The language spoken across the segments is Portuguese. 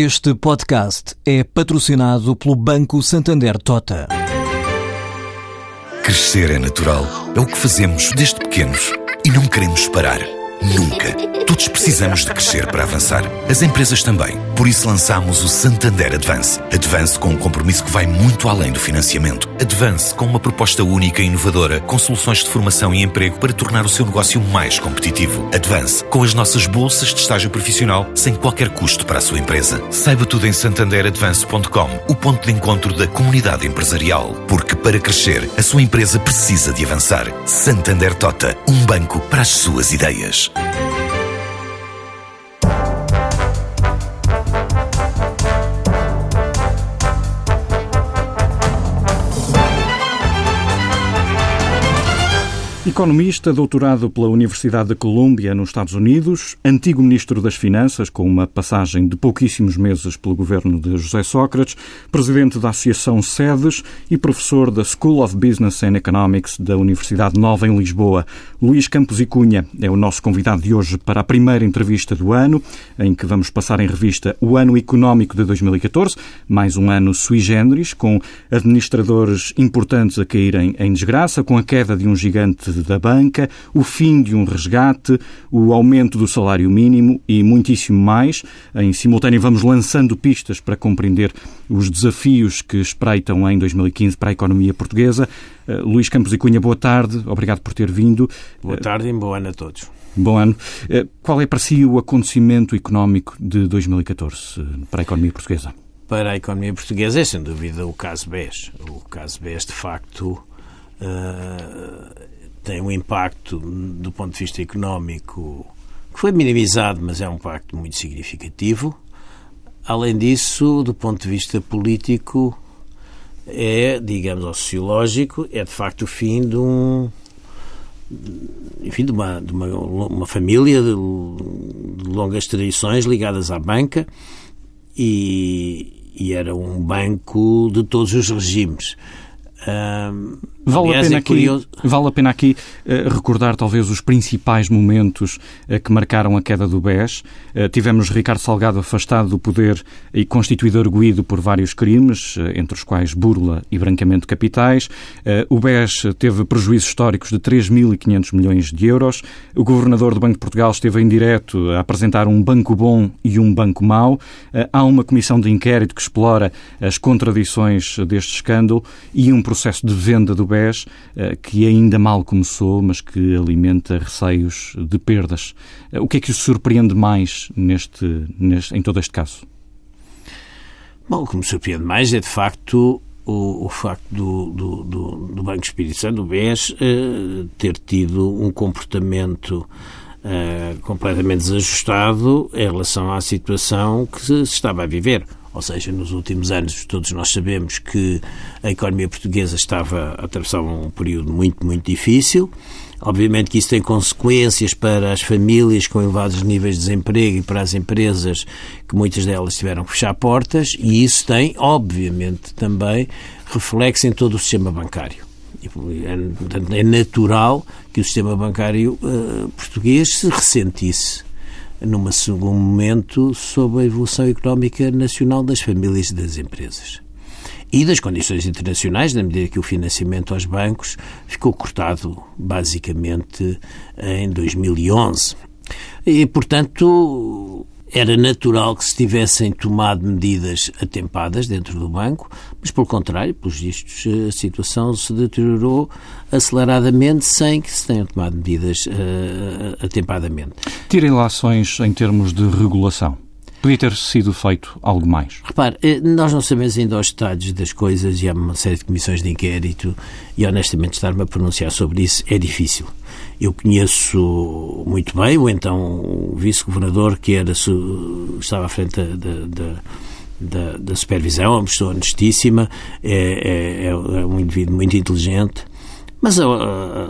Este podcast é patrocinado pelo Banco Santander Tota. Crescer é natural. É o que fazemos desde pequenos. E não queremos parar. Nunca. Todos precisamos de crescer para avançar. As empresas também. Por isso lançamos o Santander Advance. Advance com um compromisso que vai muito além do financiamento. Advance com uma proposta única e inovadora, com soluções de formação e emprego para tornar o seu negócio mais competitivo. Advance com as nossas bolsas de estágio profissional sem qualquer custo para a sua empresa. Saiba tudo em santanderadvance.com, o ponto de encontro da comunidade empresarial. Porque para crescer, a sua empresa precisa de avançar. Santander Tota, um banco para as suas ideias. Deus. Economista, doutorado pela Universidade de Colômbia, nos Estados Unidos, antigo ministro das Finanças, com uma passagem de pouquíssimos meses pelo governo de José Sócrates, presidente da Associação SEDES e professor da School of Business and Economics da Universidade Nova em Lisboa. Luís Campos e Cunha é o nosso convidado de hoje para a primeira entrevista do ano, em que vamos passar em revista o ano económico de 2014, mais um ano sui generis, com administradores importantes a caírem em desgraça, com a queda de um gigante da banca, o fim de um resgate, o aumento do salário mínimo e muitíssimo mais. Em simultâneo, vamos lançando pistas para compreender os desafios que espreitam em 2015 para a economia portuguesa. Uh, Luís Campos e Cunha, boa tarde. Obrigado por ter vindo. Boa tarde e bom ano a todos. Bom ano. Uh, qual é para si o acontecimento económico de 2014 uh, para a economia portuguesa? Para a economia portuguesa é, sem dúvida, o caso BES. O caso BES, de facto, tem um impacto do ponto de vista económico que foi minimizado, mas é um impacto muito significativo. Além disso, do ponto de vista político, é, digamos, ou sociológico, é de facto o fim de um enfim, de uma, de uma, uma família de, de, longas tradições ligadas à banca e, e era um banco de todos os regimes. Um, Vale, Aliás, a pena é aqui, vale a pena aqui uh, recordar talvez os principais momentos uh, que marcaram a queda do BES. Uh, tivemos Ricardo Salgado afastado do poder e constituído arguído por vários crimes, entre os quais burla e branqueamento de capitais. o BES teve prejuízos históricos de 3.500 milhões de euros. O governador do Banco de Portugal esteve em direto a apresentar um banco bom e um banco mau. há uma comissão de inquérito que explora as contradições deste escândalo e um processo de venda do BES eh, que ainda mal começou, mas que alimenta receios de perdas. Eh, o que é que o surpreende mais neste, neste, em todo este caso? Bom, o que me surpreende mais é, de facto, o, o facto do, do, do, do, Banco Espírito Santo, do BES, uh, ter tido um comportamento completamente desajustado em relação à situação que se estava a viver. Ou seja, nos últimos anos todos nós sabemos que a economia portuguesa estava a atravessar um período muito, muito difícil. Obviamente que isso tem consequências para as famílias com elevados níveis de desemprego e para as empresas que muitas delas tiveram que fechar portas e isso tem, obviamente, também reflexo em todo o sistema bancário. É, é natural que o sistema bancário uh, português se ressentisse num segundo momento, sobre a evolução económica nacional das famílias e das empresas. E das condições internacionais, na medida que o financiamento aos bancos ficou cortado, basicamente, em 2011. E, portanto, era natural que se tivessem tomado medidas atempadas dentro do banco, mas, pelo contrário, pelos vistos, a situação se deteriorou aceleradamente sem que se tenham tomado medidas uh, atempadamente. Tirem lações em termos de regulação. Podia ter sido feito algo mais. Repare, eh, nós não sabemos ainda os detalhes das coisas e há uma série de comissões de inquérito e, honestamente, estar-me a pronunciar sobre isso é difícil. Eu conheço muito bem o então vice-governador que era, estava à frente da, da, da, da supervisão, uma pessoa honestíssima, é, é, é um indivíduo muito inteligente mas a,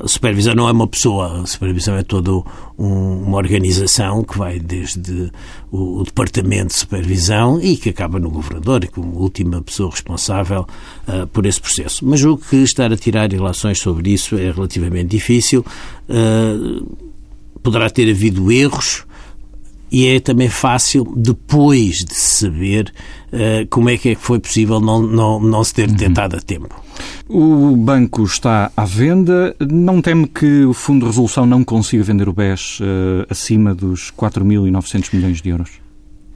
a, supervisão não é uma pessoa, a supervisão é toda um, uma organização que vai desde o, o, departamento de supervisão e que acaba no governador, como última pessoa responsável uh, por esse processo. Mas o que estar a tirar relações sobre isso é relativamente difícil. Uh, poderá ter havido erros, e é também fácil, depois de saber, uh, como é que, é que foi possível não, não, não se ter detectado a tempo. O banco está à venda. Não teme que o Fundo de Resolução não consiga vender o BES uh, acima dos 4.900 milhões de euros?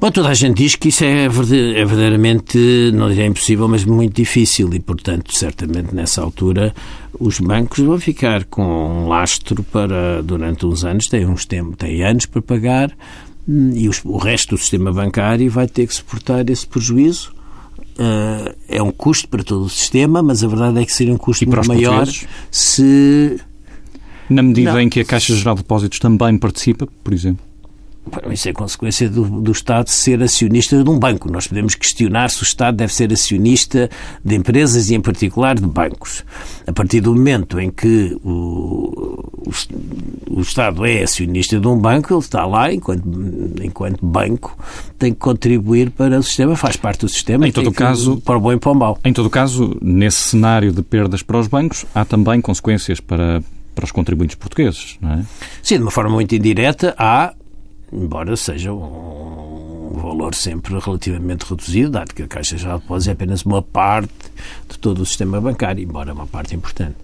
Bom, toda a gente diz que isso é, é verdadeiramente, não direi impossível, mas muito difícil e, portanto, certamente nessa altura os bancos vão ficar com um lastro para, durante uns anos, têm, uns tempos, têm anos para pagar e os, o resto do sistema bancário vai ter que suportar esse prejuízo. Uh, é um custo para todo o sistema, mas a verdade é que seria um custo muito maior se... Na medida não. em que a Caixa Geral de Depósitos também participa, por exemplo? Isso é consequência do, do, Estado ser acionista de um banco. Nós podemos questionar se o Estado deve ser acionista de empresas e, em particular, de bancos. A partir do momento em que o, o, o Estado é acionista de um banco, ele está lá, enquanto, enquanto banco, tem que contribuir para o sistema, faz parte do sistema. Em todo o caso, para o bom e para o mau. Em todo o caso, nesse cenário de perdas para os bancos, há também consequências para para os contribuintes portugueses, não é? Sim, de uma forma muito indireta, há embora seja um valor sempre relativamente reduzido, dado que a Caixa Geral de Depósitos é apenas uma parte de todo o sistema bancário, embora uma parte importante.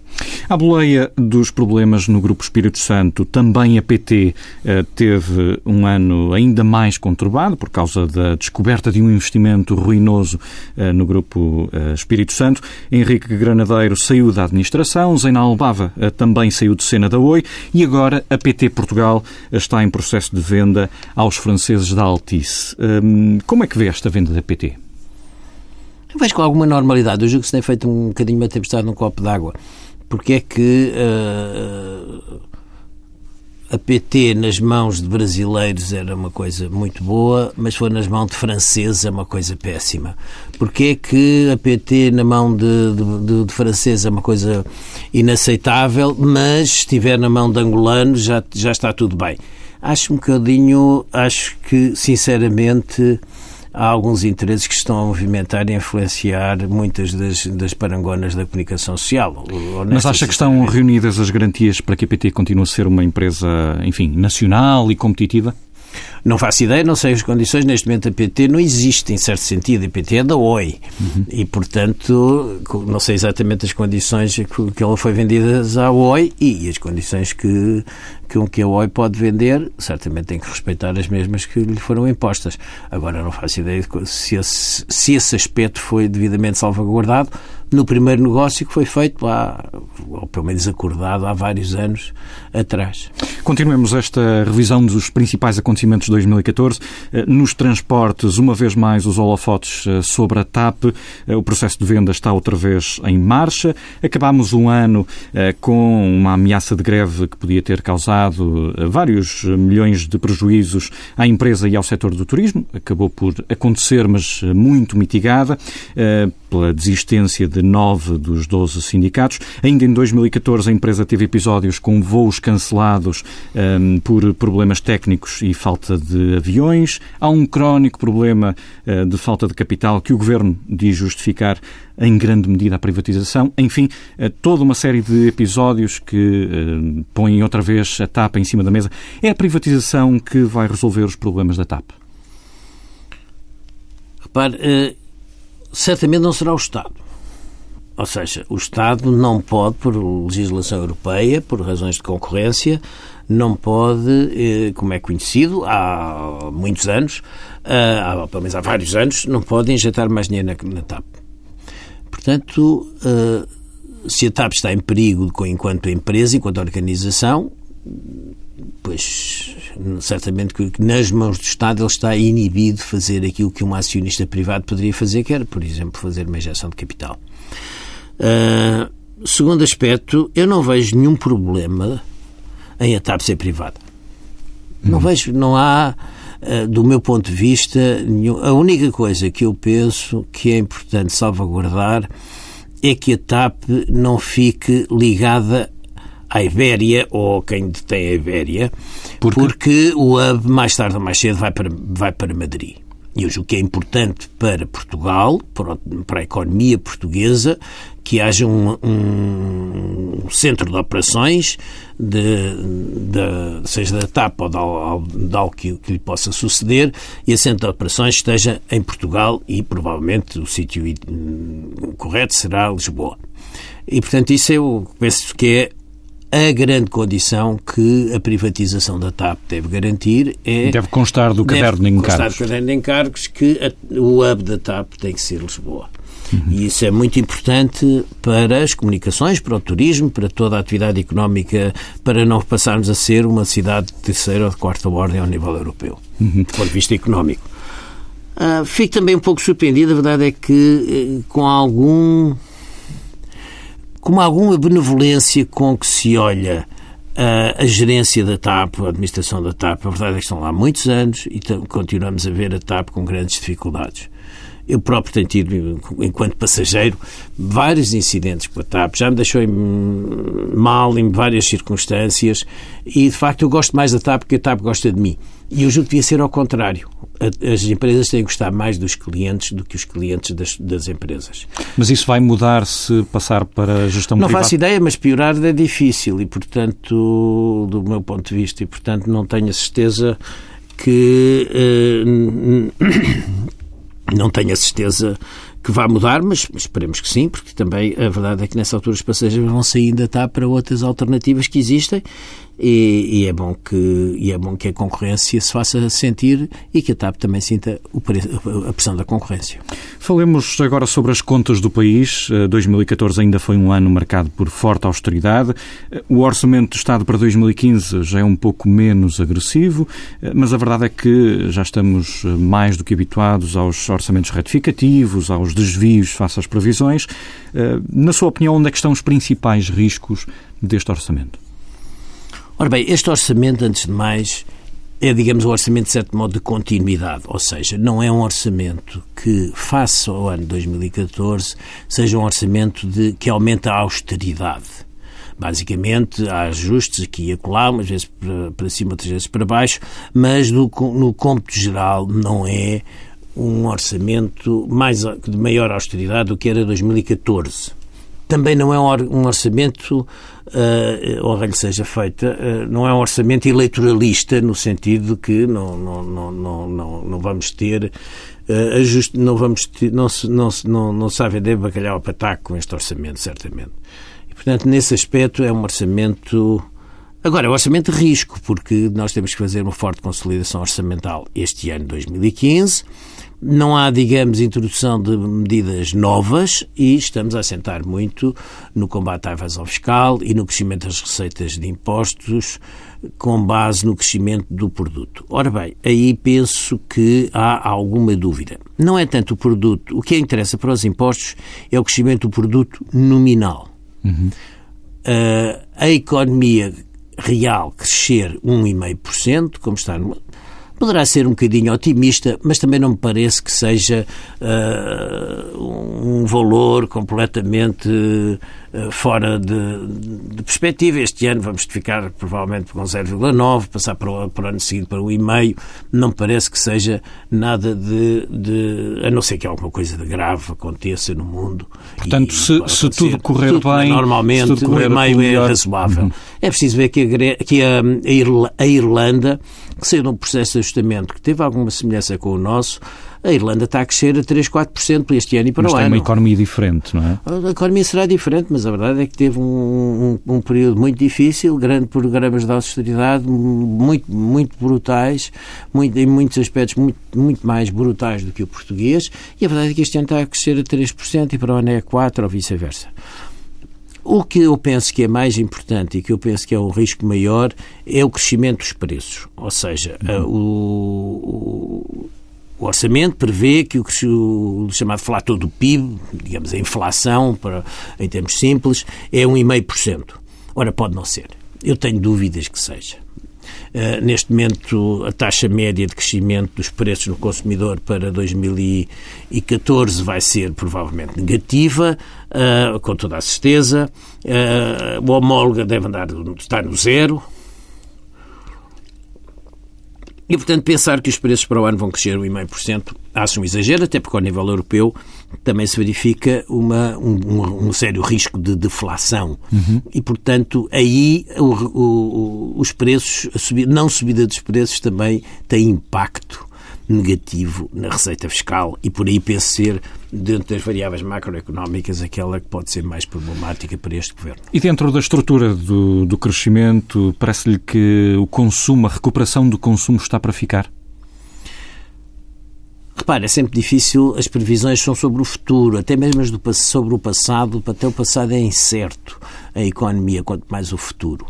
À boleia dos problemas no Grupo Espírito Santo, também a PT eh, teve um ano ainda mais conturbado por causa da descoberta de um investimento ruinoso eh, no Grupo eh, Espírito Santo. Henrique Granadeiro saiu da administração, Zena Albava também saiu de cena da Oi e agora a PT Portugal está em processo de venda aos franceses da Altice. Hum, como é que vê esta venda da PT? Eu vejo com alguma normalidade. Eu julgo que se tem feito um bocadinho uma tempestade num copo d'água porque é que uh, a PT nas mãos de brasileiros era uma coisa muito boa, mas foi nas mãos de franceses é uma coisa péssima. Porque é que a PT na mão de, de, de franceses é uma coisa inaceitável, mas se estiver na mão de angolanos já, já está tudo bem. Acho um bocadinho, acho que sinceramente há alguns interesses que estão a movimentar e a influenciar muitas das, das parangonas da comunicação social. Mas acha que estão reunidas as garantias para que a PT continue a ser uma empresa, enfim, nacional e competitiva? Não faço ideia, não sei as condições. Neste momento a PT não existe, em certo sentido. A PT é da OI. Uhum. E, portanto, não sei exatamente as condições que ela foi vendida à OI e as condições que, que um que a OI pode vender, certamente tem que respeitar as mesmas que lhe foram impostas. Agora, não faço ideia se esse, se esse aspecto foi devidamente salvaguardado no primeiro negócio que foi feito há, ou pelo menos acordado há vários anos atrás. Continuemos esta revisão dos principais acontecimentos de 2014. Eh, nos transportes, uma vez mais, os holofotes eh, sobre a TAP. Eh, o processo de venda está outra vez em marcha. Acabámos um ano com uma ameaça de greve que podia ter causado vários milhões de prejuízos à empresa e ao setor do turismo. Acabou por acontecer, mas muito mitigada pela desistência de nove dos doze sindicatos. Ainda em 2014, a empresa teve episódios com voos cancelados um, por problemas técnicos e falta de aviões. Há um crónico problema uh, de falta de capital que o governo diz justificar em grande medida a privatização. Enfim, uh, toda uma série de episódios que uh, põem outra vez a TAP em cima da mesa. É a privatização que vai resolver os problemas da TAP? Repare, certamente não será o Estado. Ou seja, o Estado não pode, por legislação europeia, por razões de concorrência, não pode, eh, como é conhecido há muitos anos, eh, há, pelo menos há vários anos, não pode injetar mais dinheiro na, na TAP. Portanto, eh, se a TAP está em perigo enquanto empresa, enquanto organização, pois certamente que nas mãos do Estado ele está inibido de fazer aquilo que um acionista privado poderia fazer, que era, por exemplo, fazer uma injeção de capital. Uh, segundo aspecto, eu não vejo nenhum problema em a TAP ser privada. Hum. Não vejo, não há, uh, do meu ponto de vista, nenhum, a única coisa que eu penso que é importante salvaguardar é que a TAP não fique ligada à Ibéria ou quem detém a Ibéria, porque, porque o hub mais tarde ou mais cedo vai para, vai para Madrid. E eu julgo que é importante para Portugal, para a economia portuguesa, que haja um, um centro de operações, de, de, seja da TAP ou de, de algo que, que, lhe possa suceder, e esse centro de operações esteja em Portugal e provavelmente o sítio correto será Lisboa. E, portanto, isso eu penso que é a grande condição que a privatização da TAP deve garantir é... Deve constar do caderno de encargos. constar do caderno de encargos que a, o hub da TAP tem que ser Lisboa. Uhum. E isso é muito importante para as comunicações, para o turismo, para toda a atividade económica, para não passarmos a ser uma cidade de terceira ou de quarta ordem ao nível europeu, uhum. do ponto de vista económico. Uh, fico também um pouco surpreendido, a verdade é que eh, com algum com alguma benevolência com que se olha a, a gerência da TAP, a administração da TAP, a verdade é que estão lá muitos anos e continuamos a ver a TAP com grandes dificuldades. Eu próprio tenho tido, enquanto passageiro, vários incidentes com a TAP. Já me deixou mal em várias circunstâncias e, de facto, eu gosto mais da TAP porque a TAP gosta de mim. E eu julgo que devia ser ao contrário. As empresas têm que gostar mais dos clientes do que os clientes das, das empresas. Mas isso vai mudar se passar para a gestão não privada? Não faço ideia, mas piorar é difícil e, portanto, do meu ponto de vista, e, portanto, não tenho a certeza que. Uh, não tenho a certeza que vá mudar, mas esperemos que sim, porque também a verdade é que nessa altura os passageiros vão sair da TAP para outras alternativas que existem e, e, é bom que, e é bom que a concorrência se faça sentir e que a TAP também sinta a pressão da concorrência. Falemos agora sobre as contas do país. 2014 eh, ainda foi um ano marcado por forte austeridade. Eh, o orçamento do Estado para 2015 já é um pouco menos agressivo, eh, mas a verdade é que já estamos mais do que habituados aos orçamentos retificativos, aos desvios face às previsões. Na sua opinião, onde é que estão os principais riscos deste orçamento? Ora bem, este orçamento, antes de mais, é, digamos, um orçamento, de certo modo, de continuidade. Ou seja, não é um orçamento que, face ao ano 2014, seja um orçamento de, que aumenta a austeridade. Basicamente, há ajustes aqui e acolá, umas vezes para, cima, outras vezes para baixo, mas no, no cômputo geral não é um orçamento mais, de maior austeridade do que era 2014 também não é um orçamento, uh, honra lhe seja feita, uh, não é um orçamento eleitoralista, no sentido que não, não, não, não, não, não vamos ter uh, ajuste, não vamos ter, não se, não, se, não, não se vender bacalhau a pataco com este orçamento, certamente. E, portanto, nesse aspecto é um orçamento... Agora, é um orçamento de risco, porque nós temos que fazer uma forte consolidação orçamental este ano, 2015, não há, digamos, introdução de medidas novas e estamos a assentar muito no combate à evasão fiscal e no crescimento das receitas de impostos com base no crescimento do produto. Ora bem, aí penso que há alguma dúvida. Não é tanto o produto. O que interessa para os impostos é o crescimento do produto nominal. Uhum. Uh, a economia real crescer 1,5%, como está no, Poderá ser um bocadinho otimista, mas também não me parece que seja uh, um valor completamente fora de, de, perspectiva. Este ano vamos ficar provavelmente com 0,9, passar para o, para o ano seguinte para 1,5. Não parece que seja nada de, de, a não ser que alguma coisa de grave aconteça no mundo. Portanto, se, se tudo correr tudo, bem, normalmente 1,5 é razoável. Uhum. É preciso ver que a, que a, a Irlanda que saiu de um processo de ajustamento que teve alguma semelhança com o nosso, a Irlanda está a crescer a 3, 4% para este ano e para mas o ano. Mas tem uma economia diferente, não é? A economia será diferente, mas a verdade é que teve um, um, um período muito difícil, grandes programas de austeridade muito, muito brutais, muito, em muitos aspectos muito, muito mais brutais do que o português, e a verdade é que este ano está a crescer a 3% e para o ano é 4% ou vice-versa. O que eu penso que é mais importante e que eu penso que é o risco maior é o crescimento dos preços. Ou seja, uhum. o, o, orçamento prevê que o, o, chamado flator do PIB, digamos, a inflação, para, em termos simples, é 1,5%. Ora, pode não ser. Eu tenho dúvidas que seja. Uh, neste momento, a taxa média de crescimento dos preços no consumidor para 2014 vai ser provavelmente negativa, uh, com toda a certeza. Uh, o homóloga deve andar, estar no zero. E, portanto, pensar que os preços para o ano vão crescer 1,5% acho um exagero, até porque ao nível europeu também se verifica uma, um, um sério risco de deflação. Uhum. E, portanto, aí o, o, os preços, a subida, não subida dos preços também tem impacto negativo na receita fiscal e por aí penso ser, dentro das variáveis macroeconómicas, aquela que pode ser mais problemática para este governo. E dentro da estrutura do, do crescimento, parece-lhe que o consumo, a recuperação do consumo está para ficar? Repare, é sempre difícil, as previsões são sobre o futuro, até mesmo as do, sobre o passado, até o passado é incerto, a economia, quanto mais o futuro.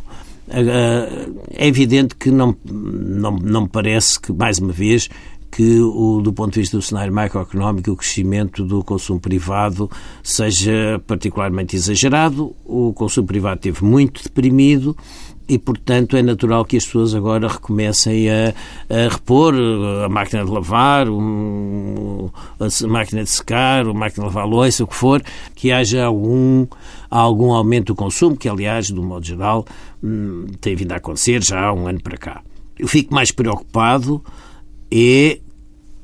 É evidente que não, não, não me parece que, mais uma vez, que, o, do ponto de vista do cenário macroeconómico, o crescimento do consumo privado seja particularmente exagerado. O consumo privado esteve muito deprimido e, portanto, é natural que as pessoas agora recomecem a, a repor a máquina de lavar, um, a máquina de secar, a máquina de lavar louça, o que for, que haja algum, algum aumento do consumo, que, aliás, do modo geral, hum, tem vindo a acontecer já há um ano para cá. Eu fico mais preocupado é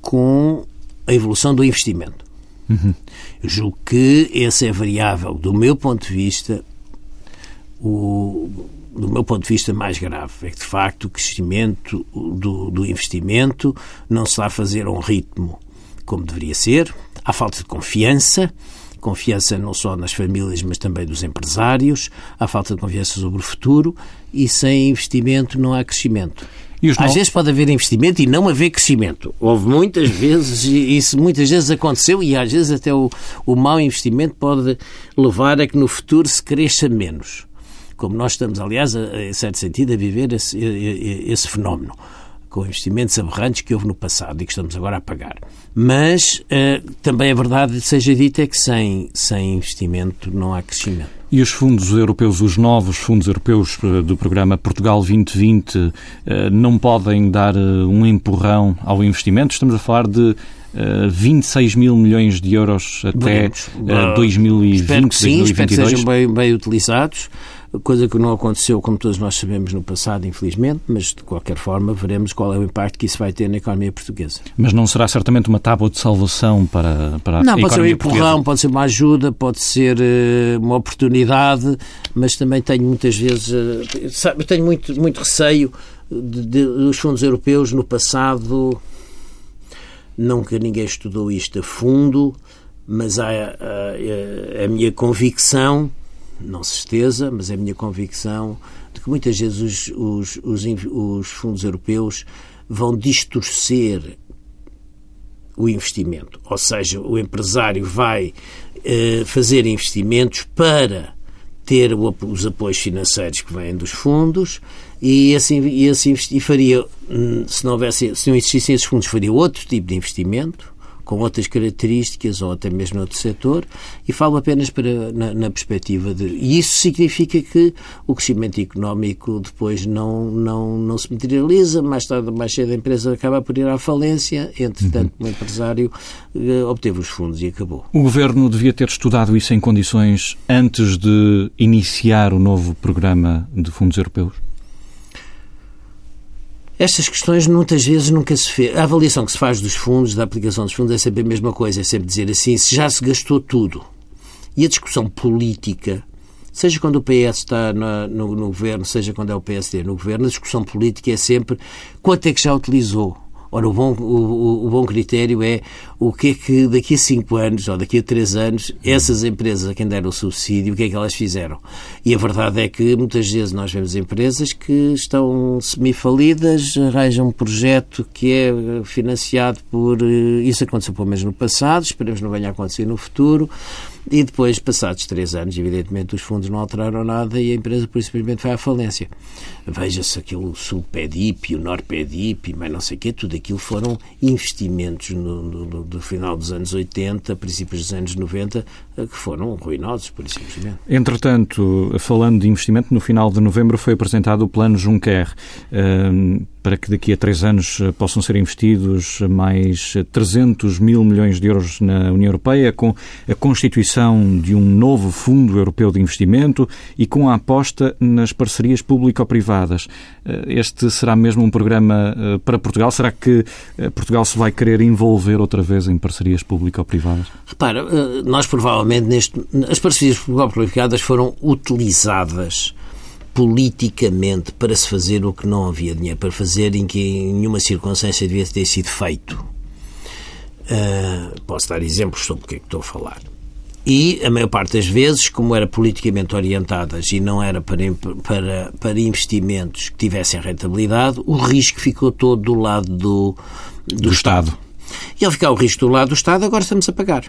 com a evolução do investimento. Uhum. Julgo que essa é variável, do meu ponto de vista, o, do meu ponto de vista mais grave. É que, de facto, o crescimento do, do investimento não se está a fazer a um ritmo como deveria ser. Há falta de confiança, confiança não só nas famílias, mas também dos empresários, há falta de confiança sobre o futuro e sem investimento não há crescimento. Às vezes pode haver investimento e não haver crescimento. Houve muitas vezes, e isso muitas vezes aconteceu, e às vezes até o, o mau investimento pode levar a que no futuro se cresça menos. Como nós estamos, aliás, a, em certo sentido, a viver esse, esse fenómeno com investimentos aberrantes que houve no passado e que estamos agora a pagar. Mas uh, também é verdade, seja dito, é que sem, sem investimento não há crescimento. E os fundos europeus, os novos fundos europeus eh, do programa Portugal 2020, eh, não podem dar um empurrão ao investimento? Estamos a falar de 26 mil milhões de euros até Veremos. 2020, espero que sim, 2022. Espero que sejam bem, bem utilizados coisa que não aconteceu, como todos nós sabemos, no passado, infelizmente, mas de qualquer forma veremos qual é o impacto que isso vai ter na economia portuguesa. Mas não será certamente uma tábua de salvação para, para não, a pode ser um empurrão, pode ser uma ajuda, pode ser uh, uma oportunidade, mas também tenho muitas vezes, uh, sabe, tenho muito, muito receio de, de, dos fundos europeus no passado. Nunca ninguém estudou isto a fundo, mas há a, a, a minha convicção não certeza, mas é a minha convicção de que muitas vezes os, os, os, os fundos europeus vão distorcer o investimento. Ou seja, o empresário vai eh, fazer investimentos para ter o, os apoios financeiros que vêm dos fundos e assim e e faria hum, se não houvesse se não existissem esses fundos faria outro tipo de investimento com outras características ou até mesmo outro setor e falo apenas para, na, na, perspectiva de... E isso significa que o crescimento económico depois não, não, não se materializa, mais tarde ou mais cedo a empresa acaba por ir à falência, entretanto uhum. o empresário uh, obteve os fundos e acabou. O Governo devia ter estudado isso em condições antes de iniciar o novo programa de fundos europeus? Estas questões muitas vezes nunca se fez. A avaliação que se faz dos fundos, da aplicação dos fundos, é sempre a mesma coisa, é sempre dizer assim, se já se gastou tudo. E a discussão política, seja quando o PS está no, no, no governo, seja quando é o PSD no governo, a discussão política é sempre quanto é que já utilizou. Ora, o bom, o, o, bom critério é o que é que daqui a cinco anos ou daqui a três anos essas empresas a quem deram o subsídio, o que é que elas fizeram. E a verdade é que muitas vezes nós vemos empresas que estão semifalidas, arranjam um projeto que é financiado por. Eh, isso aconteceu pelo menos no passado, esperemos não venha a acontecer no futuro. E depois, passados três anos, evidentemente, os fundos não alteraram nada e a empresa, por simplesmente, vai à falência. Veja-se aquele Sul-PEDIP, o Nor-PEDIP, mas não sei o quê, tudo aquilo foram investimentos no, no, do final dos anos 80, princípios dos anos 90, eh, que foram ruinosos, por simplesmente. Entretanto, falando de investimento, no final de novembro foi apresentado o Plano Juncker. Para que daqui a três anos possam ser investidos mais 300 mil milhões de euros na União Europeia, com a constituição de um novo Fundo Europeu de Investimento e com a aposta nas parcerias público-privadas. Este será mesmo um programa para Portugal? Será que Portugal se vai querer envolver outra vez em parcerias público-privadas? Repara, nós provavelmente neste. As parcerias público-privadas foram utilizadas politicamente para se fazer o que não havia dinheiro para fazer, em que em nenhuma circunstância devia ter sido feito. Uh, posso dar exemplos sobre o que é que estou a falar. E a maior parte das vezes, como era politicamente orientadas e não era para, para, para investimentos que tivessem rentabilidade, o risco ficou todo do lado do, do, do Estado. Estado. E ao ficar o risco do lado do Estado, agora estamos a pagar.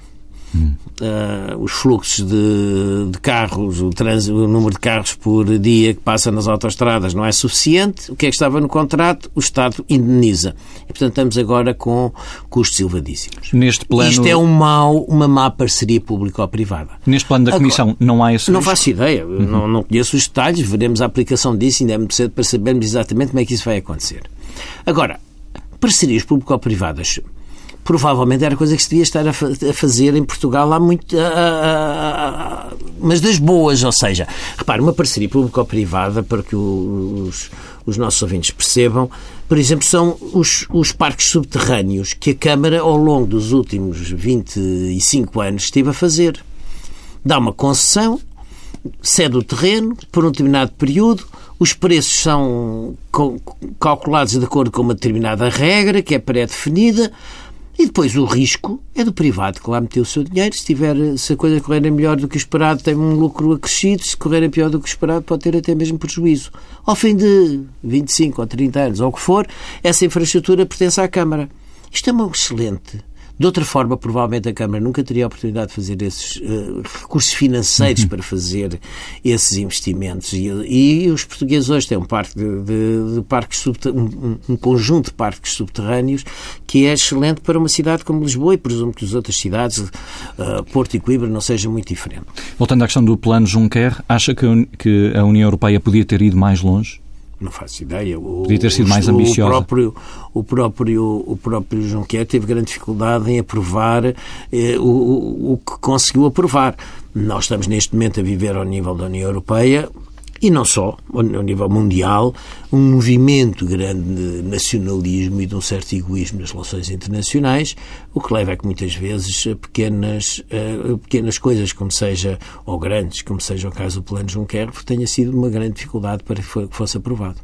Uh, os fluxos de, de carros, o, trans, o número de carros por dia que passa nas autoestradas não é suficiente. O que é que estava no contrato? O Estado indeniza. E, portanto, estamos agora com custos elevadíssimos. Neste plano... Isto é um mau, uma má parceria público-privada. Neste plano da agora, Comissão não há esse Não risco? faço ideia. Uhum. Não, não conheço os detalhes. Veremos a aplicação disso. Ainda é muito cedo para sabermos exatamente como é que isso vai acontecer. Agora, parcerias público-privadas provavelmente era coisa que se devia estar a, fazer em Portugal há muito. mas das boas, ou seja, repare, uma parceria público-privada, para que os, os nossos ouvintes percebam, por exemplo, são os, os parques subterrâneos que a Câmara, ao longo dos últimos 25 anos, esteve a fazer. Dá uma concessão, cede o terreno por um determinado período, os preços são calculados de acordo com uma determinada regra, que é pré-definida, e depois o risco é do privado que lá meteu o seu dinheiro. Se, tiver, se a coisa correr melhor do que esperado, tem um lucro acrescido. Se correr pior do que esperado, pode ter até mesmo prejuízo. Ao fim de 25 ou 30 anos, ou o que for, essa infraestrutura pertence à Câmara. Isto é uma excelente de outra forma, provavelmente a Câmara nunca teria a oportunidade de fazer esses uh, recursos financeiros uhum. para fazer esses investimentos. E, e, os portugueses hoje têm um, parque de, de, de parques um, um, conjunto de parques subterrâneos que é excelente para uma cidade como Lisboa e presumo que as outras cidades, uh, Porto e Coimbra, não sejam muito diferentes. Voltando à questão do plano Juncker, acha que, que a União Europeia podia ter ido mais longe? Não faço ideia. O, Podia ter sido mais ambiciosa. O próprio, o próprio, o próprio Juncker teve grande dificuldade em aprovar eh, o, o que conseguiu aprovar. Nós estamos neste momento a viver ao nível da União Europeia e não só, ao nível mundial, um movimento grande de nacionalismo e de um certo egoísmo nas relações internacionais, o que leva a que muitas vezes a pequenas, a pequenas coisas, como seja, ou grandes, como seja o caso do Plano Juncker, tenha sido uma grande dificuldade para que fosse aprovado.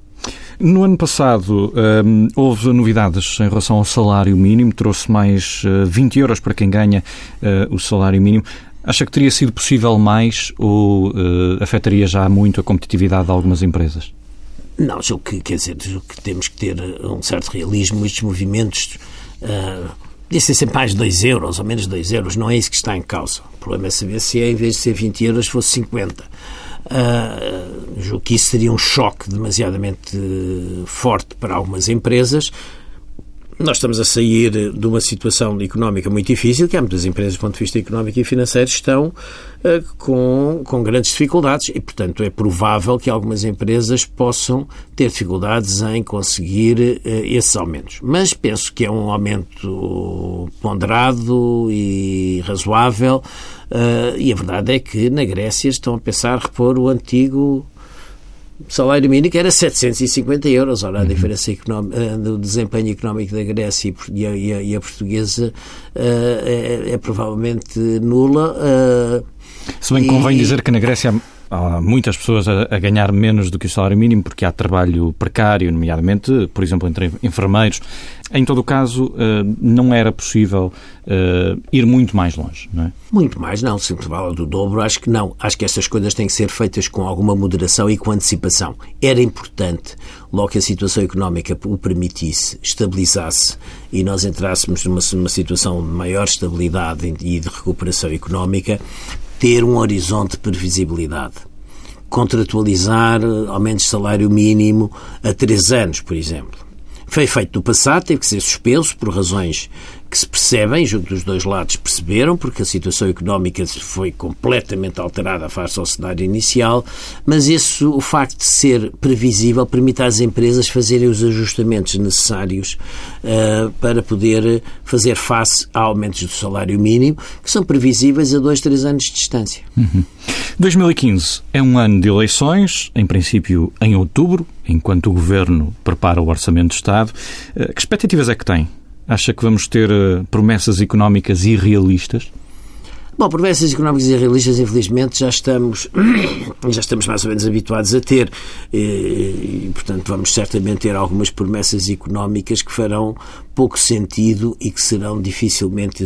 No ano passado hum, houve novidades em relação ao salário mínimo, trouxe mais uh, 20 euros para quem ganha uh, o salário mínimo. Acha que teria sido possível mais ou uh, afetaria já muito a competitividade de algumas empresas? Não, julgo que, quer dizer, que temos que ter eh, um certo realismo. Estes movimentos uh, podia ser sempre mais 2 euros ou menos 2 euros, não é isso que está em causa. O problema é saber se é, em vez de ser 20 euros, fosse 50. Uh, julgo que isso seria um choque demasiadamente forte para algumas empresas nós estamos a sair de uma situação económica muito difícil, que há muitas empresas, do ponto de vista económico e financeiro, estão uh, com, com grandes dificuldades e, portanto, é provável que algumas empresas possam ter dificuldades em conseguir uh, esses aumentos. Mas penso que é um aumento ponderado e razoável. Uh, e a verdade é que na Grécia estão a pensar repor o antigo salário mínimo era 750 euros. Ora, a uhum. diferença económica, do desempenho económico da Grécia e a, e a, e a portuguesa uh, é, é, provavelmente nula. Uh, Se bem que convém dizer que na Grécia há muitas pessoas a, a, ganhar menos do que o salário mínimo porque há trabalho precário, nomeadamente, por exemplo, entre enfermeiros. Em todo o caso, eh, não era possível eh, ir muito mais longe, não é? Muito mais, não. Se fala do dobro, acho que não. Acho que essas coisas têm que ser feitas com alguma moderação e com antecipação. Era importante, logo que a situação económica o permitisse, estabilizasse e nós entrássemos numa, numa situação de maior estabilidade e de recuperação económica, ter um horizonte de previsibilidade. Contratualizar eh, aumentos de salário mínimo a três anos, por exemplo. Foi feito no passado, teve que ser suspenso por razões que se percebem, junto dos dois lados perceberam, porque a situação económica foi completamente alterada face ao cenário inicial, mas esse, o facto de ser previsível permite às empresas fazerem os ajustamentos necessários uh, para poder fazer face a aumentos do salário mínimo, que são previsíveis a dois, três anos de distância. Uhum. 2015 é um ano de eleições, em princípio em outubro, enquanto o Governo prepara o Orçamento do Estado. Uh, que expectativas é que tem? Acha que vamos ter uh, promessas económicas irrealistas? Bom, promessas económicas e realistas, infelizmente, já estamos, já estamos mais ou menos habituados a ter. E, e, portanto, vamos certamente ter algumas promessas económicas que farão pouco sentido e que serão dificilmente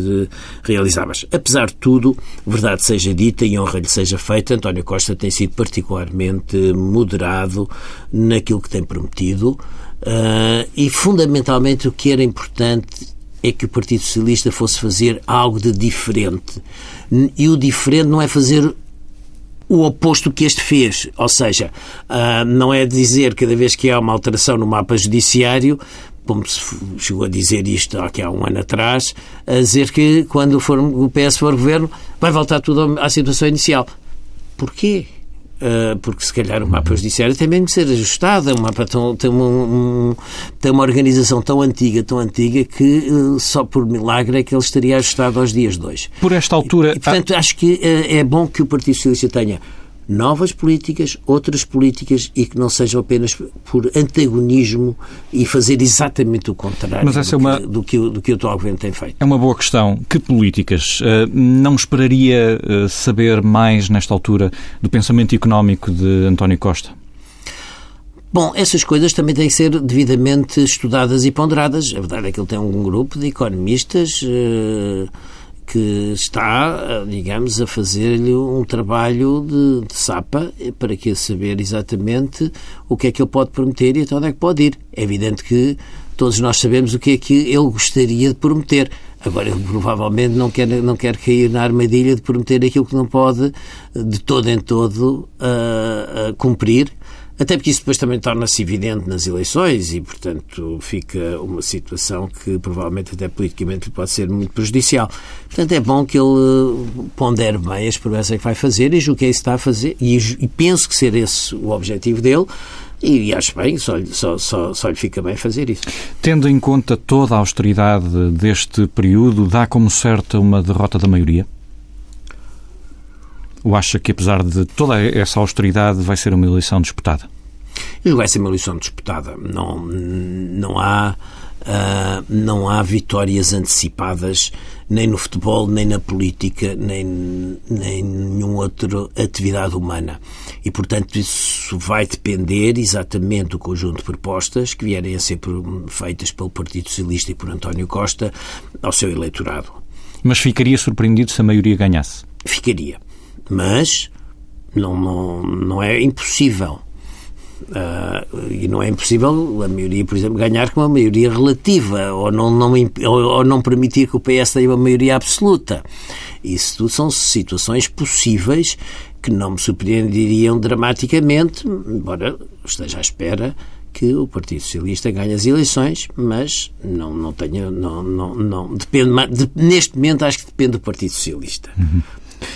realizáveis. Apesar de tudo, verdade seja dita e honra lhe seja feita, António Costa tem sido particularmente moderado naquilo que tem prometido. Uh, e fundamentalmente o que era importante é que o Partido Socialista fosse fazer algo de diferente. E o diferente não é fazer o oposto que este fez. Ou seja, uh, não é dizer cada vez que há uma alteração no mapa judiciário, como se chegou a dizer isto aqui há um ano atrás, a dizer que quando for, o PS for governo vai voltar tudo à situação inicial. Porquê? Uh, porque se calhar o mapa judiciário tem mesmo que ser ajustado. O mapa tão, tem, uma, um, tem uma organização tão antiga, tão antiga, que uh, só por milagre é que ele estaria ajustado aos dias de hoje. Por esta altura. E, portanto, há... acho que uh, é bom que o Partido Socialista tenha novas políticas, outras políticas e que não sejam apenas por antagonismo e fazer exatamente o contrário Mas essa do, é uma... que, do, que, do que o atual governo tem feito. É uma boa questão. Que políticas? Uh, não esperaria uh, saber mais nesta altura do pensamento económico de António Costa? Bom, essas coisas também têm que ser devidamente estudadas e ponderadas. A verdade é que ele tem um grupo de economistas. Uh, que está, digamos, a fazer-lhe um trabalho de, de, sapa para que saber exatamente o que é que ele pode prometer e até onde é que pode ir. É evidente que todos nós sabemos o que é que ele gostaria de prometer. Agora, ele provavelmente não quer, não quer cair na armadilha de prometer aquilo que não pode, de todo em todo, uh, cumprir até porque isso depois também torna-se evidente nas eleições e, portanto, fica uma situação que provavelmente até politicamente pode ser muito prejudicial. Portanto, é bom que ele pondere bem as promessas que vai fazer e julgue que é isso que está a fazer e, e penso que ser esse o objetivo dele. E, acho bem, só, só, só, só lhe fica bem fazer isso. Tendo em conta toda a austeridade deste período, dá como certa uma derrota da maioria? Ou acha que, apesar de toda essa austeridade, vai ser uma eleição disputada? Vai ser uma eleição disputada. Não, não há. Uh, não há vitórias antecipadas nem no futebol, nem na política, nem, nem nenhuma outra atividade humana. E, portanto, isso vai depender exatamente do conjunto de propostas que vierem a ser feitas pelo Partido Socialista e por António Costa ao seu eleitorado. Mas ficaria surpreendido se a maioria ganhasse? Ficaria. Mas não, não, não é impossível. Uh, e não é impossível a maioria, por exemplo, ganhar com uma maioria relativa ou não, não, ou, não permitir que o PS tenha uma maioria absoluta. Isso tudo são situações possíveis que não me surpreenderiam dramaticamente, embora esteja à espera que o Partido Socialista ganhe as eleições, mas não, não tenho, não, não, não depende, de, neste momento acho que depende do Partido Socialista. Uhum.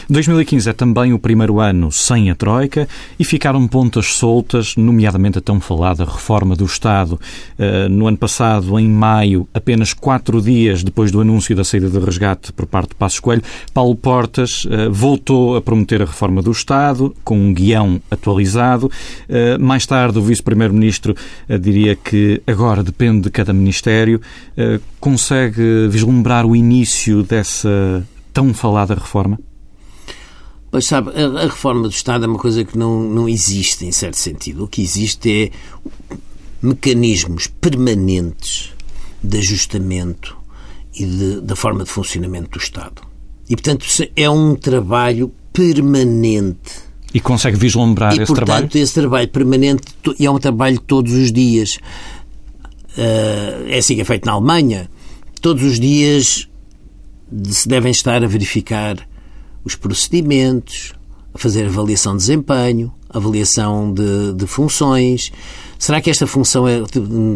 2015 é também o primeiro ano sem a Troika e ficaram pontas soltas, nomeadamente a tão falada reforma do Estado. Eh, no ano passado, em maio, apenas quatro dias depois do anúncio da saída de resgate por parte de Passos Coelho, Paulo Portas eh, voltou a prometer a reforma do Estado, com um guião atualizado. Eh, mais tarde, o Vice-Primeiro-Ministro diria que agora depende de cada Ministério. Consegue vislumbrar o início dessa tão falada reforma? Pois sabe, a, a, reforma do Estado é uma coisa que não, não existe em certo sentido. O que existe é mecanismos permanentes de ajustamento e de, da forma de funcionamento do Estado. E, portanto, é um trabalho permanente. E consegue vislumbrar e, esse portanto, trabalho? esse trabalho permanente e é um trabalho todos os dias. Uh, é assim que é feito na Alemanha. Todos os dias se devem estar a verificar os procedimentos, fazer avaliação de desempenho, avaliação de, de funções. Será que esta função é,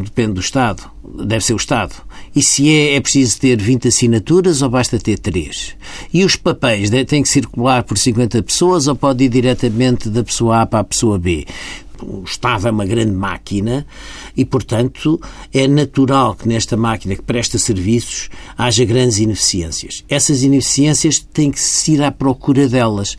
depende do Estado? Deve ser o Estado. E se é, é preciso ter 20 assinaturas ou basta ter 3? E os papéis têm que circular por 50 pessoas ou pode ir diretamente da pessoa A para a pessoa B? O Estado é uma grande máquina e, portanto, é natural que nesta máquina que presta serviços haja grandes ineficiências. Essas ineficiências têm que se ir à procura delas.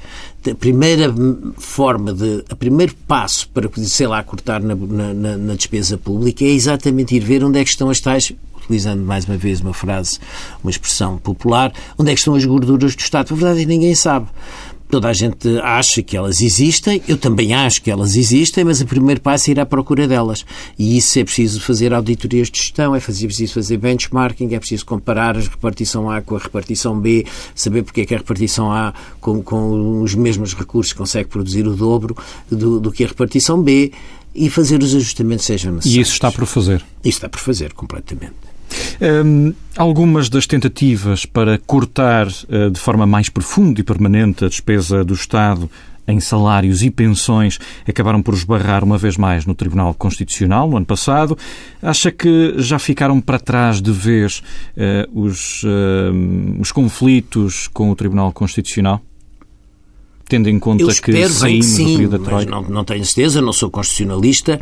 A primeira forma de, o primeiro passo para, sei lá, cortar na, na, na despesa pública é exatamente ir ver onde é que estão as tais utilizando mais uma vez uma frase, uma expressão popular, onde é que estão as gorduras do Estado? A verdade é ninguém sabe. Toda a gente acha que elas existem, eu também acho que elas existem, mas o primeiro passo é ir à procura delas. E isso é preciso fazer auditorias de gestão, é preciso fazer benchmarking, é preciso comparar a repartição A com a repartição B, saber porque é que a repartição A, com, com os mesmos recursos, consegue produzir o dobro do, do que a repartição B e fazer os ajustamentos sejam necessários. E isso está por fazer? Isso está por fazer, completamente. Um, algumas das tentativas para cortar uh, de forma mais profunda e permanente a despesa do Estado em salários e pensões acabaram por esbarrar uma vez mais no Tribunal Constitucional no ano passado. Acha que já ficaram para trás de vez uh, os, uh, os conflitos com o Tribunal Constitucional? Tendo em conta que saímos sim, do período da Troika? Não, não tenho certeza, não sou constitucionalista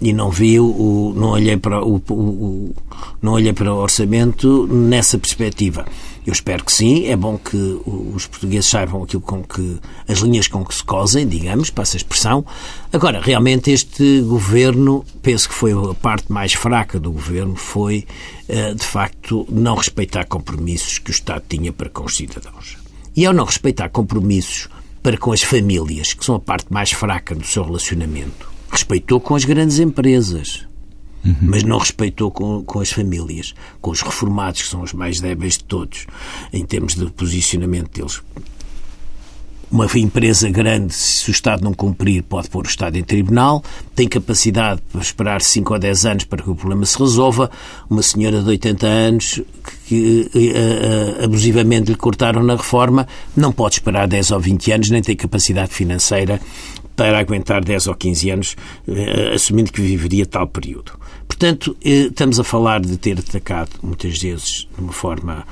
e não vi o, não olhei para o, o, não olhei para o orçamento nessa perspectiva. Eu espero que sim, é bom que os portugueses saibam aquilo com que as linhas com que se cosem, digamos, para essa expressão. Agora, realmente este governo, penso que foi a parte mais fraca do governo, foi uh, de facto não respeitar compromissos que o Estado tinha para com os cidadãos. E ao não respeitar compromissos para com as famílias, que são a parte mais fraca do seu relacionamento, respeitou com as grandes empresas, uhum. mas não respeitou com, com as famílias, com os reformados, que são os mais débeis de todos, em termos de posicionamento deles uma empresa grande, se o Estado não cumprir, pode pôr o Estado em tribunal, tem capacidade para esperar 5 ou 10 anos para que o problema se resolva. Uma senhora de 80 anos que uh, uh, abusivamente lhe cortaram na reforma não pode esperar 10 ou 20 anos, nem tem capacidade financeira para aguentar 10 ou 15 anos, uh, assumindo que viveria tal período. Portanto, estamos a falar de ter atacado muitas vezes de uma forma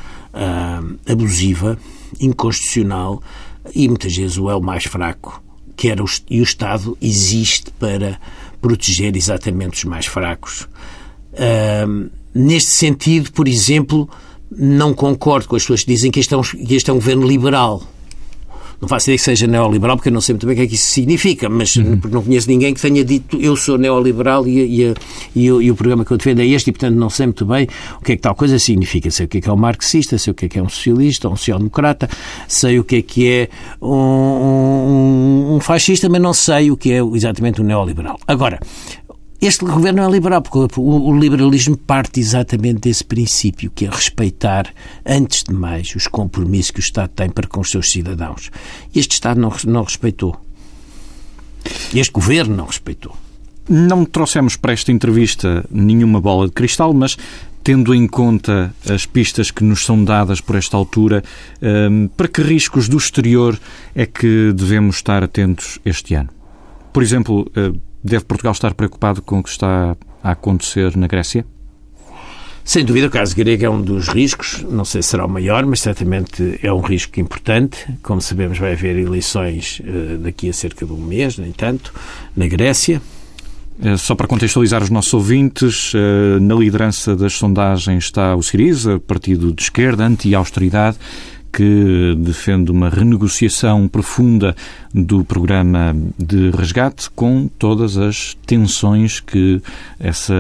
abusiva, inconstitucional, e muitas vezes o é o mais fraco, que era o, e o Estado existe para proteger exatamente os mais fracos. Uh, neste sentido, por exemplo, não concordo com as pessoas que dizem que este é um, este é um governo liberal. Não faço ideia que seja neoliberal, porque eu não sei muito bem o que é que isso significa, mas uhum. porque não conheço ninguém que tenha dito eu sou neoliberal e, e, e, e, o programa que eu defendo é este, e portanto não sei muito bem o que é que tal coisa significa. Sei o que é que é um marxista, sei o que é que é um socialista, um social-democrata, sei o que é que é um, um, um fascista, mas não sei o que é exatamente um neoliberal. Agora, este governo é liberal, porque o, liberalismo parte exatamente desse princípio, que é respeitar, antes de mais, os compromissos que o Estado tem para com os seus cidadãos. Este Estado não, não respeitou. Este governo não respeitou. Não trouxemos para esta entrevista nenhuma bola de cristal, mas tendo em conta as pistas que nos são dadas por esta altura, hum, para que riscos do exterior é que devemos estar atentos este ano? Por exemplo, hum, Deve Portugal estar preocupado com o que está a acontecer na Grécia? Sem dúvida, o caso grego é um dos riscos, não sei se será o maior, mas certamente é um risco importante. Como sabemos, vai haver eleições uh, daqui a cerca de um mês, nem tanto, na Grécia. Eh, só para contextualizar os nossos ouvintes, eh, na liderança das sondagens está o Siriza, partido de esquerda, anti-austeridade que defende uma renegociação profunda do programa de resgate com todas as tensões que essa,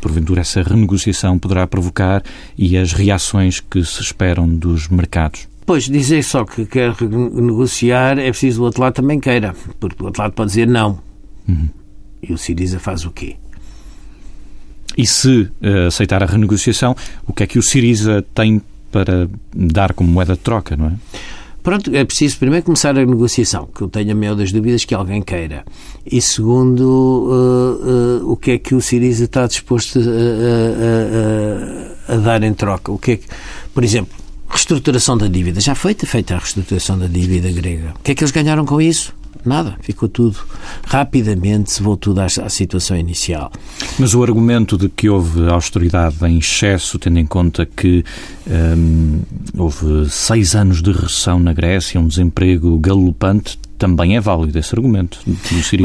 porventura, essa renegociação poderá provocar e as reações que se esperam dos mercados. Pois, dizer só que quer negociar é preciso o outro lado também queira, porque o outro lado pode dizer não. Uhum. E o Siriza faz o quê? E se uh, aceitar a renegociação, o que é que o Siriza tem para dar como moeda de troca, não é? Pronto, é preciso primeiro começar a negociação, que eu tenho a maior das dúvidas que alguém queira. E segundo, uh, uh, o que é que o Siriza está disposto a, a, a, a, dar em troca? O que é que, por exemplo, reestruturação da dívida. Já feita, feita a reestruturação da dívida grega. O que é que eles ganharam com isso? Nada, ficou tudo. Rapidamente se voltou à, à, situação inicial. Mas o argumento de que houve austeridade em excesso, tendo em conta que hum, houve seis anos de recessão na Grécia, um desemprego galopante, também é válido esse argumento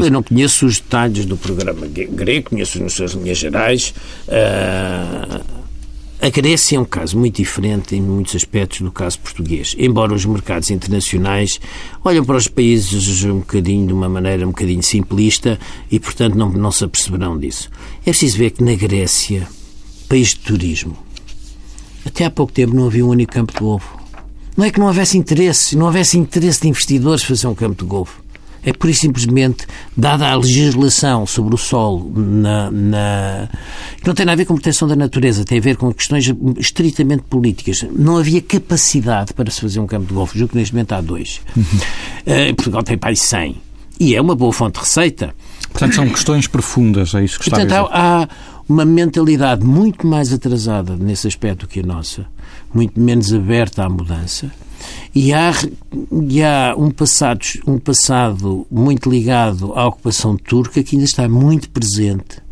Eu não conheço os detalhes do programa grego, conheço nas suas linhas gerais. Uh a Grécia é um caso muito diferente em muitos aspectos do caso português. Embora os mercados internacionais olham para os países um bocadinho de uma maneira um bocadinho simplista e, portanto, não, não se aperceberão disso. É preciso ver que na Grécia, país de turismo, até há pouco tempo não havia um único campo de golfe. Não é que não houvesse interesse, não houvesse interesse de investidores fazer um campo de golfe é por isso simplesmente, dada a legislação sobre o solo, na, na, que não tem nada a ver com proteção da natureza, tem a ver com questões estritamente políticas. Não havia capacidade para se fazer um campo de golfe. Julgo que neste momento há dois. Uhum. Uh, Portugal tem para aí 100. E é uma boa fonte de receita. Portanto, são questões profundas, é isso que está Portanto, a dizer. há uma mentalidade muito mais atrasada nesse aspecto que a nossa, muito menos aberta à mudança e há, e há um, passado, um passado muito ligado à ocupação turca que ainda está muito presente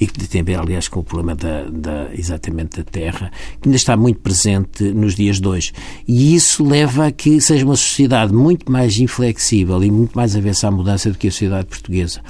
e que tem a ver, aliás, com o problema da, da, exatamente da terra, que ainda está muito presente nos dias de hoje. E isso leva a que seja uma sociedade muito mais inflexível e muito mais avessa à mudança do que a sociedade portuguesa.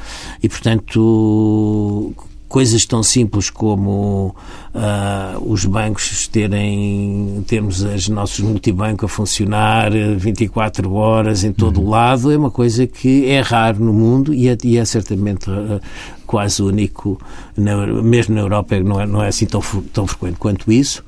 E, portanto, coisas tão simples como uh, os bancos terem termos os nossos multibancos a funcionar 24 horas em todo o uhum. lado é uma coisa que é raro no mundo e é, e é certamente uh, quase único na, mesmo na Europa não é, não é assim tão, tão frequente quanto isso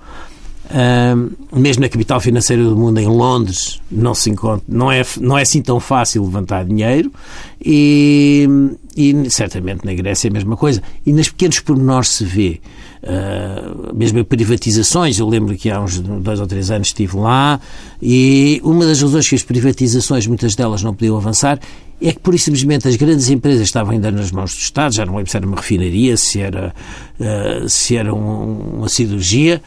Uh, mesmo na capital financeira do mundo, em Londres, não se encontra, não é, não é assim tão fácil levantar dinheiro e, e certamente na Grécia é a mesma coisa. E nas pequenos pormenores se vê, uh, mesmo privatizações, eu lembro que há uns dois ou três anos estive lá e uma das razões que as privatizações, muitas delas não podiam avançar, é que, por isso, simplesmente, as grandes empresas estavam ainda nas mãos do Estado, já não lembro se era uma refinaria, se era, uh, se era um, uma cirurgia,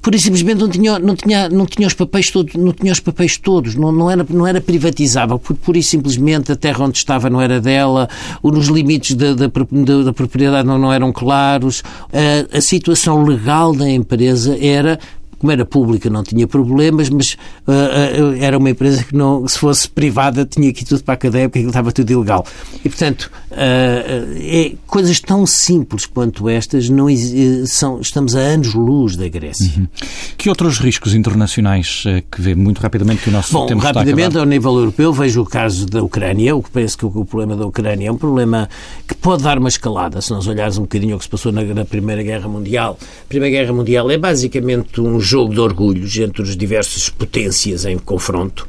por isso simplesmente não tinha, não tinha, não tinha os papéis todos, não tinha os papéis todos, não, não, era, não era privatizável, por, por isso simplesmente a terra onde estava não era dela, os limites da, da, da, da propriedade não, não eram claros, a, a situação legal da empresa era como era pública não tinha problemas, mas uh, uh, era uma empresa que não, se fosse privada tinha aqui tudo para a cadeia porque estava tudo ilegal. E portanto, uh, é, coisas tão simples quanto estas não são, estamos a anos-luz da Grécia. Uhum. Que outros riscos internacionais que vê muito rapidamente que o nosso Bom, tempo rapidamente ao nível europeu vejo o caso da Ucrânia, o que parece que o, problema da Ucrânia é um problema que pode dar uma escalada, se nós olharmos um bocadinho o que se passou na, na Primeira Guerra Mundial. A Primeira Guerra Mundial é basicamente um jogo de orgulhos entre as diversas potências em confronto.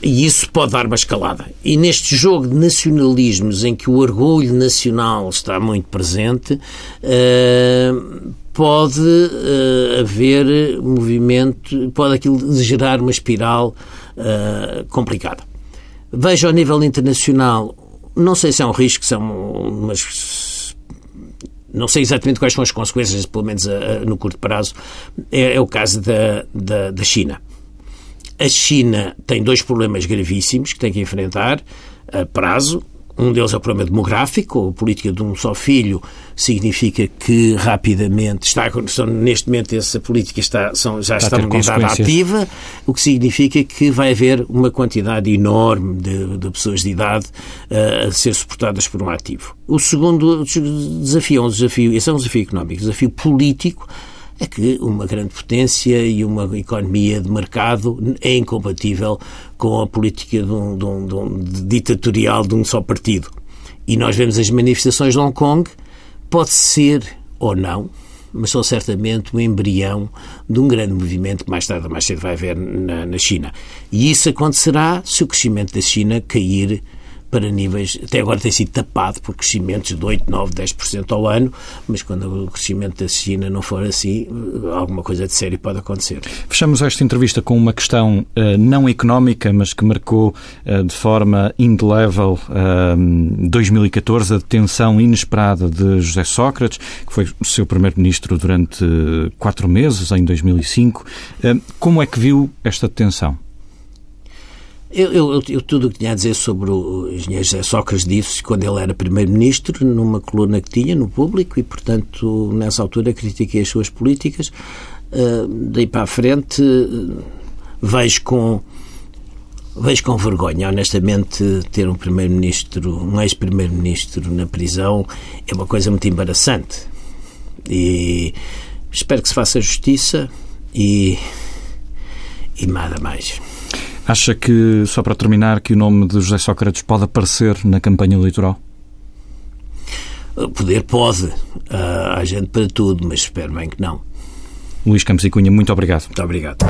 E isso pode dar uma escalada. E neste jogo de nacionalismos em que o orgulho nacional está muito presente, uh, pode uh, haver movimento, pode aquilo gerar uma espiral uh, complicada. Vejo ao nível internacional, não sei se é um risco, são umas não sei exatamente quais são as consequências, pelo menos a, a, no curto prazo, é, é o caso da, da, da, China. A China tem dois problemas gravíssimos que tem que enfrentar a prazo. Um deles é o problema demográfico, a política de um só filho significa que rapidamente está neste momento essa política está, são, já está, está ativa, o que significa que vai haver uma quantidade enorme de, de pessoas de idade uh, a ser suportadas por um ativo. O segundo desafio é um desafio, esse é um desafio económico, um desafio político é que uma grande potência e uma economia de mercado é incompatível com a política de um, de um, de um ditatorial de um só partido. E nós vemos as manifestações de Hong Kong, pode ser ou não, mas são certamente o embrião de um grande movimento que mais tarde ou mais cedo vai haver na, na China. E isso acontecerá se o crescimento da China cair para níveis, até agora tem sido tapado por crescimentos de 8, 9, 10% ao ano, mas quando o crescimento da China não for assim, alguma coisa de sério pode acontecer. Fechamos esta entrevista com uma questão uh, não económica, mas que marcou uh, de forma indelével uh, 2014 a detenção inesperada de José Sócrates, que foi seu primeiro-ministro durante quatro meses, em 2005. como é que viu esta detenção? Eu, eu, eu, tudo o que tinha a dizer sobre o engenheiro José Sócrates disse quando ele era primeiro-ministro, numa coluna que tinha no público, e, portanto, nessa altura critiquei as suas políticas. Uh, daí para a frente, vejo com vejo com vergonha, honestamente, ter um primeiro-ministro, um ex-primeiro-ministro na prisão é uma coisa muito embaraçante. E espero que se faça justiça e, e nada mais. Acha que, só para terminar, que o nome de José Sócrates pode aparecer na campanha eleitoral? Poder pode. Uh, há gente para tudo, mas espero bem que não. Luís Campos e Cunha, muito obrigado. Muito obrigado.